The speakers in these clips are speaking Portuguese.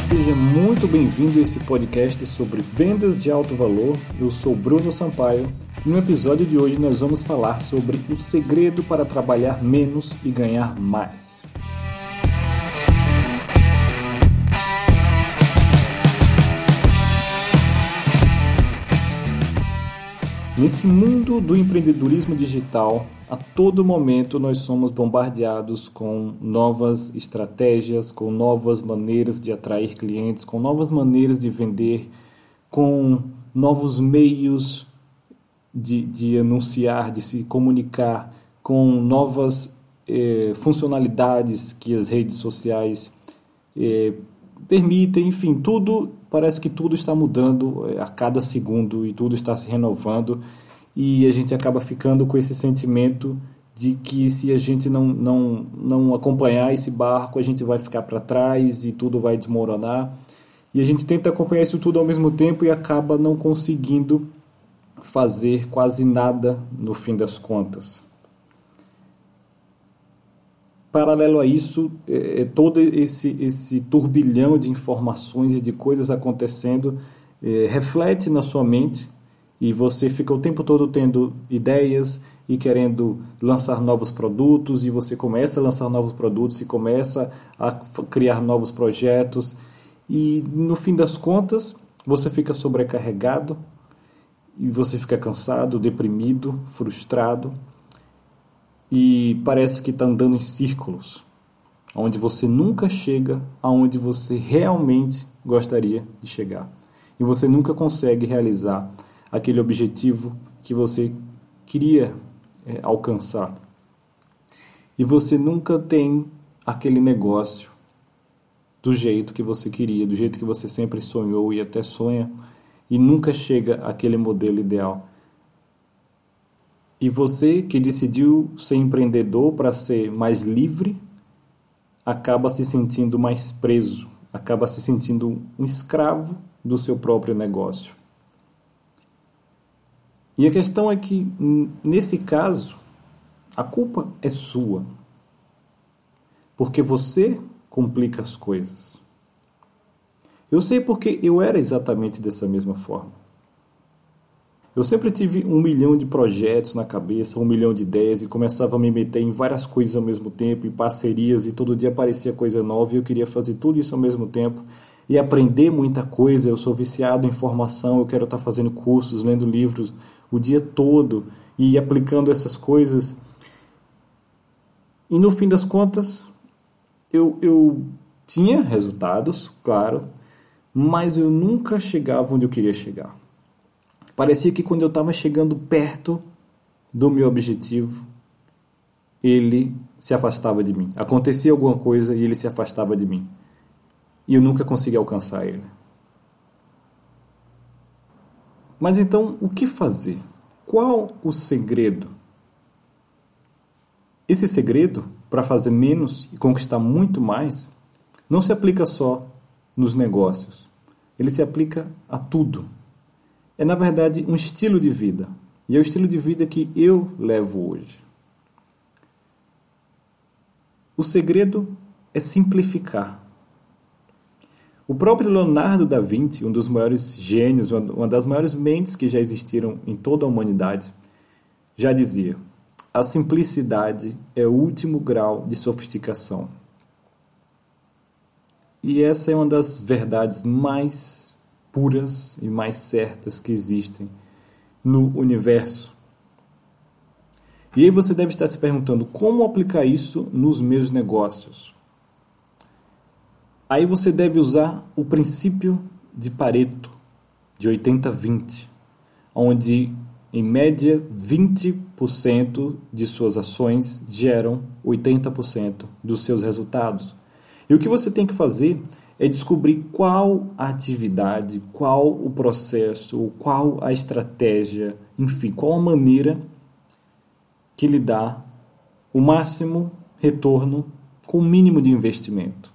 seja muito bem-vindo a esse podcast sobre vendas de alto valor. Eu sou Bruno Sampaio e no episódio de hoje nós vamos falar sobre o segredo para trabalhar menos e ganhar mais. Nesse mundo do empreendedorismo digital, a todo momento nós somos bombardeados com novas estratégias, com novas maneiras de atrair clientes, com novas maneiras de vender, com novos meios de, de anunciar, de se comunicar, com novas eh, funcionalidades que as redes sociais eh, permitem, enfim, tudo parece que tudo está mudando eh, a cada segundo e tudo está se renovando e a gente acaba ficando com esse sentimento de que se a gente não, não, não acompanhar esse barco, a gente vai ficar para trás e tudo vai desmoronar. E a gente tenta acompanhar isso tudo ao mesmo tempo e acaba não conseguindo fazer quase nada no fim das contas. Paralelo a isso, é, é, todo esse, esse turbilhão de informações e de coisas acontecendo é, reflete na sua mente e você fica o tempo todo tendo ideias e querendo lançar novos produtos e você começa a lançar novos produtos e começa a criar novos projetos e no fim das contas você fica sobrecarregado e você fica cansado, deprimido, frustrado e parece que está andando em círculos, onde você nunca chega aonde você realmente gostaria de chegar. E você nunca consegue realizar aquele objetivo que você queria é, alcançar. E você nunca tem aquele negócio do jeito que você queria, do jeito que você sempre sonhou e até sonha, e nunca chega àquele modelo ideal. E você que decidiu ser empreendedor para ser mais livre, acaba se sentindo mais preso, acaba se sentindo um escravo do seu próprio negócio. E a questão é que, nesse caso, a culpa é sua. Porque você complica as coisas. Eu sei porque eu era exatamente dessa mesma forma. Eu sempre tive um milhão de projetos na cabeça, um milhão de ideias e começava a me meter em várias coisas ao mesmo tempo, em parcerias e todo dia aparecia coisa nova e eu queria fazer tudo isso ao mesmo tempo e aprender muita coisa. Eu sou viciado em informação, eu quero estar fazendo cursos, lendo livros o dia todo e aplicando essas coisas. E no fim das contas, eu, eu tinha resultados, claro, mas eu nunca chegava onde eu queria chegar. Parecia que quando eu estava chegando perto do meu objetivo, ele se afastava de mim. Acontecia alguma coisa e ele se afastava de mim. E eu nunca conseguia alcançar ele. Mas então, o que fazer? Qual o segredo? Esse segredo, para fazer menos e conquistar muito mais, não se aplica só nos negócios. Ele se aplica a tudo é na verdade um estilo de vida. E é o estilo de vida que eu levo hoje. O segredo é simplificar. O próprio Leonardo da Vinci, um dos maiores gênios, uma das maiores mentes que já existiram em toda a humanidade, já dizia: a simplicidade é o último grau de sofisticação. E essa é uma das verdades mais puras e mais certas que existem no universo. E aí você deve estar se perguntando como aplicar isso nos meus negócios. Aí você deve usar o princípio de Pareto, de 80-20, onde em média 20% de suas ações geram 80% dos seus resultados. E o que você tem que fazer é descobrir qual a atividade, qual o processo, qual a estratégia, enfim, qual a maneira que lhe dá o máximo retorno com o mínimo de investimento.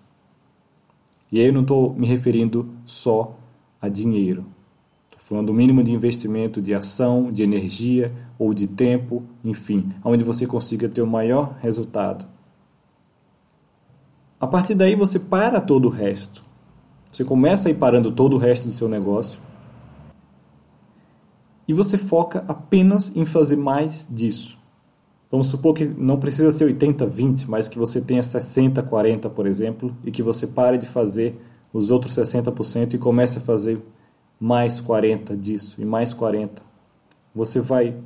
E aí eu não estou me referindo só a dinheiro. Estou falando do mínimo de investimento de ação, de energia ou de tempo, enfim, onde você consiga ter o maior resultado. A partir daí você para todo o resto. Você começa aí parando todo o resto do seu negócio e você foca apenas em fazer mais disso. Vamos supor que não precisa ser 80-20, mas que você tenha 60-40, por exemplo, e que você pare de fazer os outros 60% e comece a fazer mais 40 disso e mais 40. Você vai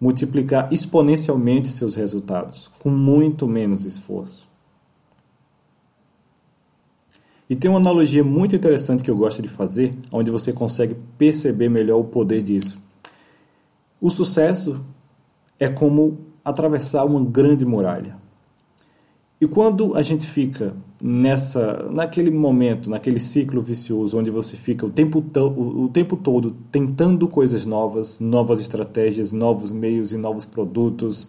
multiplicar exponencialmente seus resultados com muito menos esforço. E tem uma analogia muito interessante que eu gosto de fazer, onde você consegue perceber melhor o poder disso. O sucesso é como atravessar uma grande muralha. E quando a gente fica nessa, naquele momento, naquele ciclo vicioso, onde você fica o tempo, o, o tempo todo tentando coisas novas, novas estratégias, novos meios e novos produtos,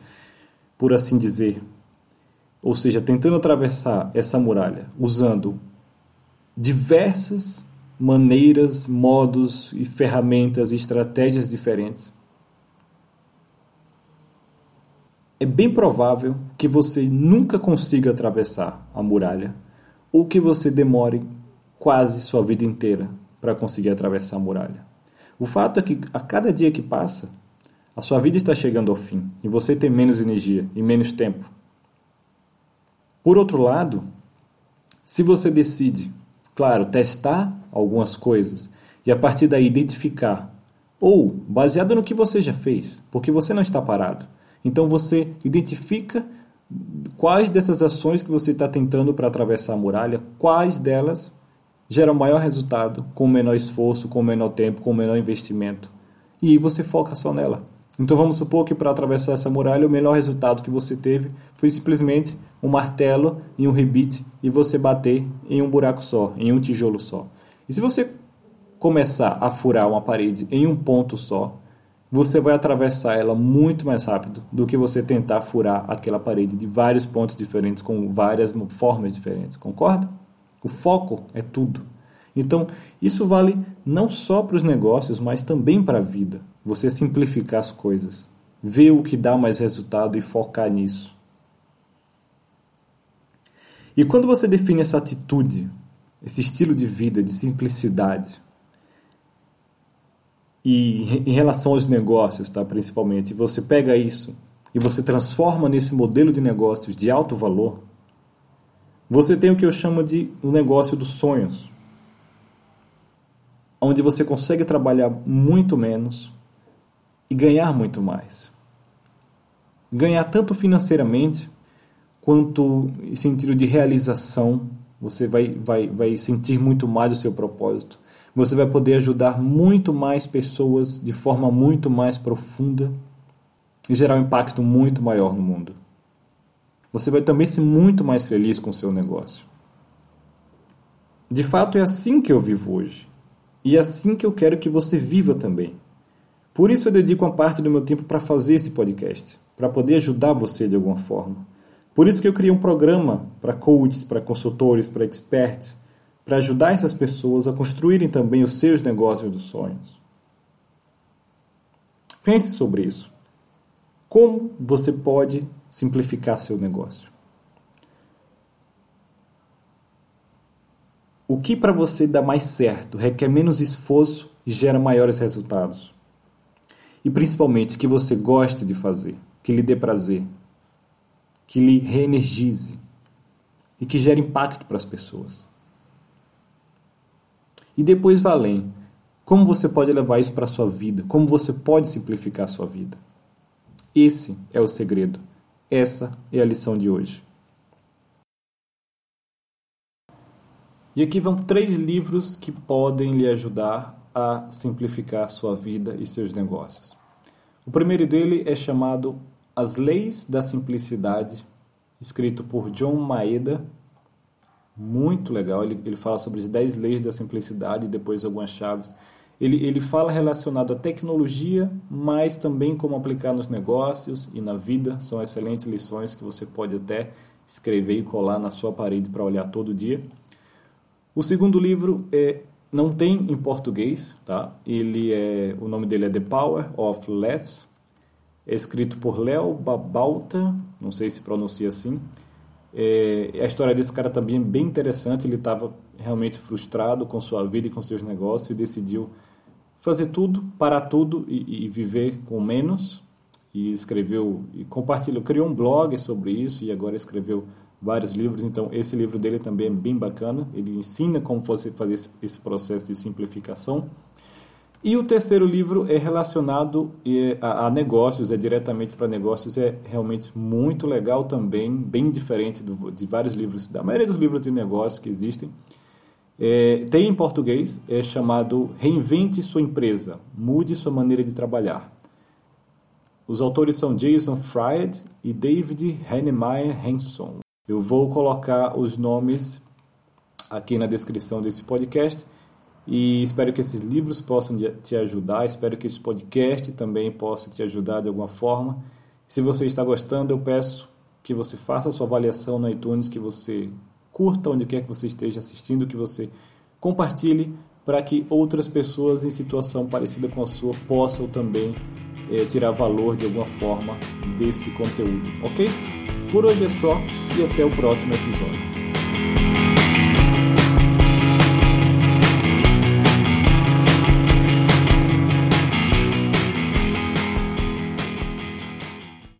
por assim dizer, ou seja, tentando atravessar essa muralha usando diversas maneiras, modos e ferramentas e estratégias diferentes, é bem provável que você nunca consiga atravessar a muralha ou que você demore quase sua vida inteira para conseguir atravessar a muralha. O fato é que a cada dia que passa, a sua vida está chegando ao fim e você tem menos energia e menos tempo. Por outro lado, se você decide, claro, testar algumas coisas e a partir daí identificar, ou baseado no que você já fez, porque você não está parado, então você identifica quais dessas ações que você está tentando para atravessar a muralha, quais delas geram maior resultado, com menor esforço, com menor tempo, com menor investimento. E aí você foca só nela. Então vamos supor que para atravessar essa muralha o melhor resultado que você teve foi simplesmente um martelo e um rebite e você bater em um buraco só, em um tijolo só. E se você começar a furar uma parede em um ponto só, você vai atravessar ela muito mais rápido do que você tentar furar aquela parede de vários pontos diferentes, com várias formas diferentes, concorda? O foco é tudo. Então, isso vale não só para os negócios, mas também para a vida. Você simplificar as coisas, ver o que dá mais resultado e focar nisso. E quando você define essa atitude, esse estilo de vida de simplicidade, e em relação aos negócios, tá, principalmente, você pega isso e você transforma nesse modelo de negócios de alto valor, você tem o que eu chamo de o um negócio dos sonhos, onde você consegue trabalhar muito menos e ganhar muito mais. Ganhar tanto financeiramente quanto em sentido de realização, você vai, vai, vai sentir muito mais o seu propósito você vai poder ajudar muito mais pessoas de forma muito mais profunda e gerar um impacto muito maior no mundo. Você vai também ser muito mais feliz com o seu negócio. De fato, é assim que eu vivo hoje. E é assim que eu quero que você viva também. Por isso eu dedico uma parte do meu tempo para fazer esse podcast, para poder ajudar você de alguma forma. Por isso que eu criei um programa para coaches, para consultores, para experts, para ajudar essas pessoas a construírem também os seus negócios dos sonhos. Pense sobre isso. Como você pode simplificar seu negócio? O que para você dá mais certo, requer menos esforço e gera maiores resultados? E principalmente que você goste de fazer, que lhe dê prazer, que lhe reenergize e que gere impacto para as pessoas. E depois vá além. Como você pode levar isso para a sua vida? Como você pode simplificar a sua vida? Esse é o segredo. Essa é a lição de hoje. E aqui vão três livros que podem lhe ajudar a simplificar sua vida e seus negócios. O primeiro dele é chamado As Leis da Simplicidade, escrito por John Maeda muito legal. Ele, ele fala sobre as 10 leis da simplicidade e depois algumas chaves. Ele, ele fala relacionado à tecnologia, mas também como aplicar nos negócios e na vida. São excelentes lições que você pode até escrever e colar na sua parede para olhar todo dia. O segundo livro é não tem em português, tá? Ele é o nome dele é The Power of Less. É escrito por Léo Babalta, não sei se pronuncia assim. É, a história desse cara também é bem interessante. Ele estava realmente frustrado com sua vida e com seus negócios e decidiu fazer tudo, parar tudo e, e viver com menos. E escreveu e compartilhou, criou um blog sobre isso e agora escreveu vários livros. Então, esse livro dele também é bem bacana. Ele ensina como você fazer esse processo de simplificação. E o terceiro livro é relacionado a, negócios, é diretamente para negócios, é realmente muito legal também, bem diferente de vários livros, da maioria dos livros de negócios que existem. É, tem em português, é chamado Reinvente Sua Empresa, Mude Sua Maneira de Trabalhar. Os autores são Jason Fried e David Hennemeyer Hanson. Eu vou colocar os nomes aqui na descrição desse podcast e espero que esses livros possam te ajudar, espero que esse podcast também possa te ajudar de alguma forma. Se você está gostando, eu peço que você faça a sua avaliação no iTunes, que você curta onde quer que você esteja assistindo, que você compartilhe para que outras pessoas em situação parecida com a sua possam também é, tirar valor de alguma forma desse conteúdo, ok? Por hoje é só e até o próximo episódio.